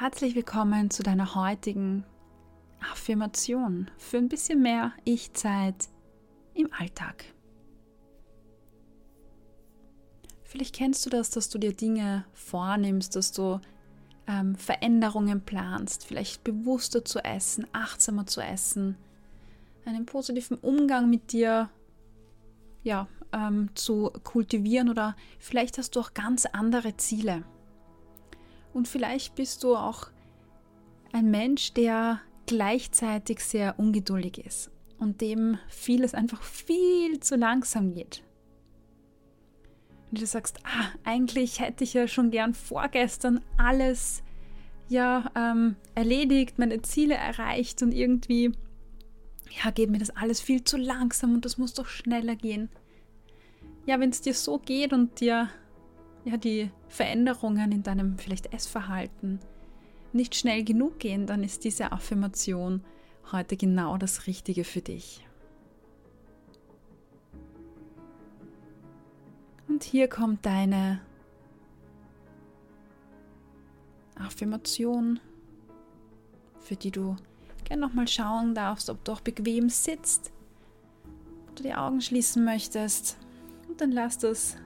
herzlich willkommen zu deiner heutigen Affirmation für ein bisschen mehr Ich-Zeit im Alltag. Vielleicht kennst du das, dass du dir Dinge vornimmst, dass du ähm, Veränderungen planst, vielleicht bewusster zu essen, achtsamer zu essen, einen positiven Umgang mit dir ja, ähm, zu kultivieren oder vielleicht hast du auch ganz andere Ziele. Und vielleicht bist du auch ein Mensch, der gleichzeitig sehr ungeduldig ist und dem vieles einfach viel zu langsam geht. Und du sagst, ah, eigentlich hätte ich ja schon gern vorgestern alles ja ähm, erledigt, meine Ziele erreicht und irgendwie ja, geht mir das alles viel zu langsam und das muss doch schneller gehen. Ja, wenn es dir so geht und dir ja die Veränderungen in deinem vielleicht Essverhalten nicht schnell genug gehen, dann ist diese Affirmation heute genau das Richtige für dich. Und hier kommt deine Affirmation, für die du gerne nochmal schauen darfst, ob du auch bequem sitzt, ob du die Augen schließen möchtest. Und dann lass das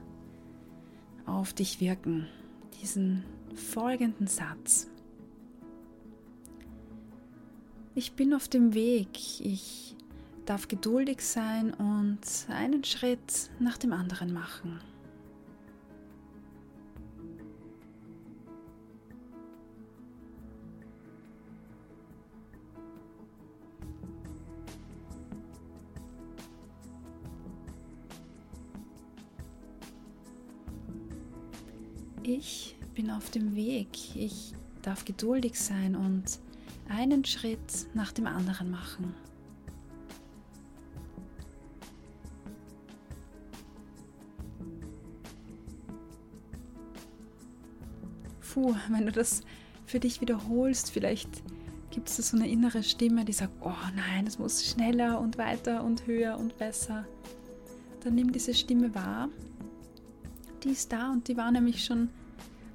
auf dich wirken, diesen folgenden Satz. Ich bin auf dem Weg, ich darf geduldig sein und einen Schritt nach dem anderen machen. Ich bin auf dem Weg. Ich darf geduldig sein und einen Schritt nach dem anderen machen. Puh, wenn du das für dich wiederholst, vielleicht gibt es so eine innere Stimme, die sagt, oh nein, es muss schneller und weiter und höher und besser. Dann nimm diese Stimme wahr die ist da und die war nämlich schon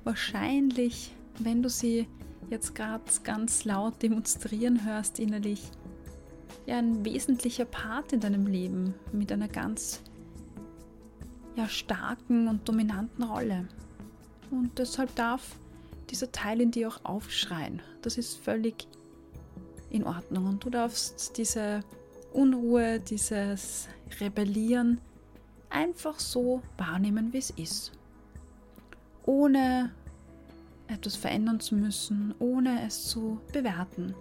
wahrscheinlich, wenn du sie jetzt gerade ganz laut demonstrieren hörst innerlich, ja ein wesentlicher Part in deinem Leben mit einer ganz ja, starken und dominanten Rolle. Und deshalb darf dieser Teil in dir auch aufschreien. Das ist völlig in Ordnung. Und du darfst diese Unruhe, dieses Rebellieren einfach so wahrnehmen, wie es ist. Ohne etwas verändern zu müssen, ohne es zu bewerten.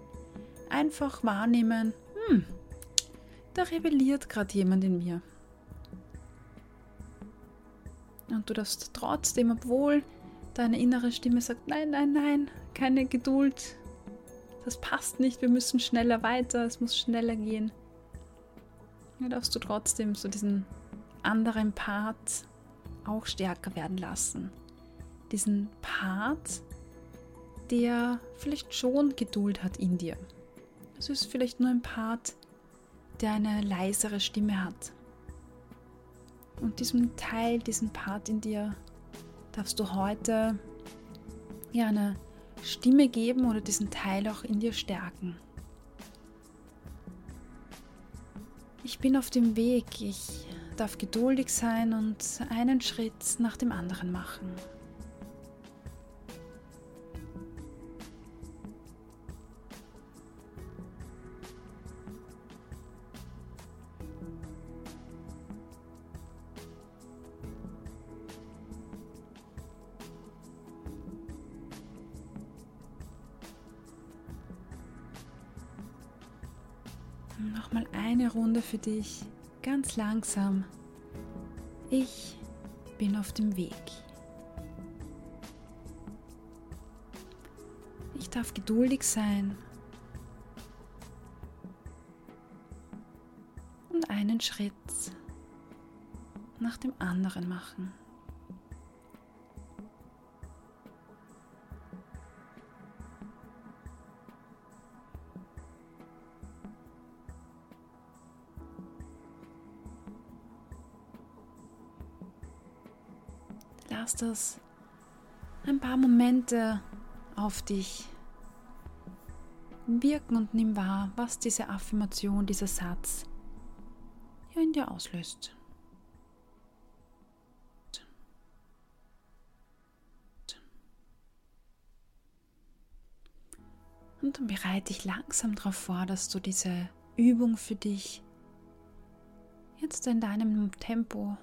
Einfach wahrnehmen, hm, da rebelliert gerade jemand in mir. Und du darfst trotzdem, obwohl deine innere Stimme sagt, nein, nein, nein, keine Geduld, das passt nicht, wir müssen schneller weiter, es muss schneller gehen. Da darfst du trotzdem so diesen anderen Part auch stärker werden lassen. Diesen Part, der vielleicht schon Geduld hat in dir. Es ist vielleicht nur ein Part, der eine leisere Stimme hat. Und diesem Teil, diesen Part in dir, darfst du heute ja eine Stimme geben oder diesen Teil auch in dir stärken. Ich bin auf dem Weg, ich darf geduldig sein und einen Schritt nach dem anderen machen. Nochmal eine Runde für dich ganz langsam. Ich bin auf dem Weg. Ich darf geduldig sein und einen Schritt nach dem anderen machen. Lass das ein paar Momente auf dich wirken und nimm wahr, was diese Affirmation, dieser Satz ja in dir auslöst. Und dann bereite dich langsam darauf vor, dass du diese Übung für dich jetzt in deinem Tempo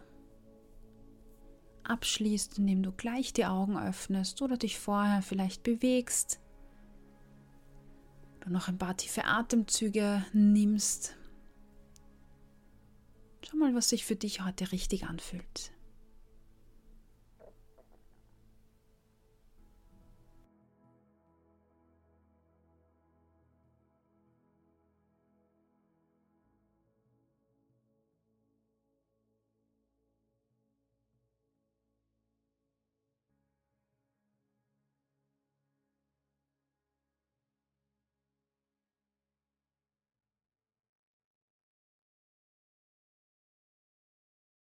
abschließt, indem du gleich die Augen öffnest oder dich vorher vielleicht bewegst, du noch ein paar tiefe Atemzüge nimmst. Schau mal, was sich für dich heute richtig anfühlt.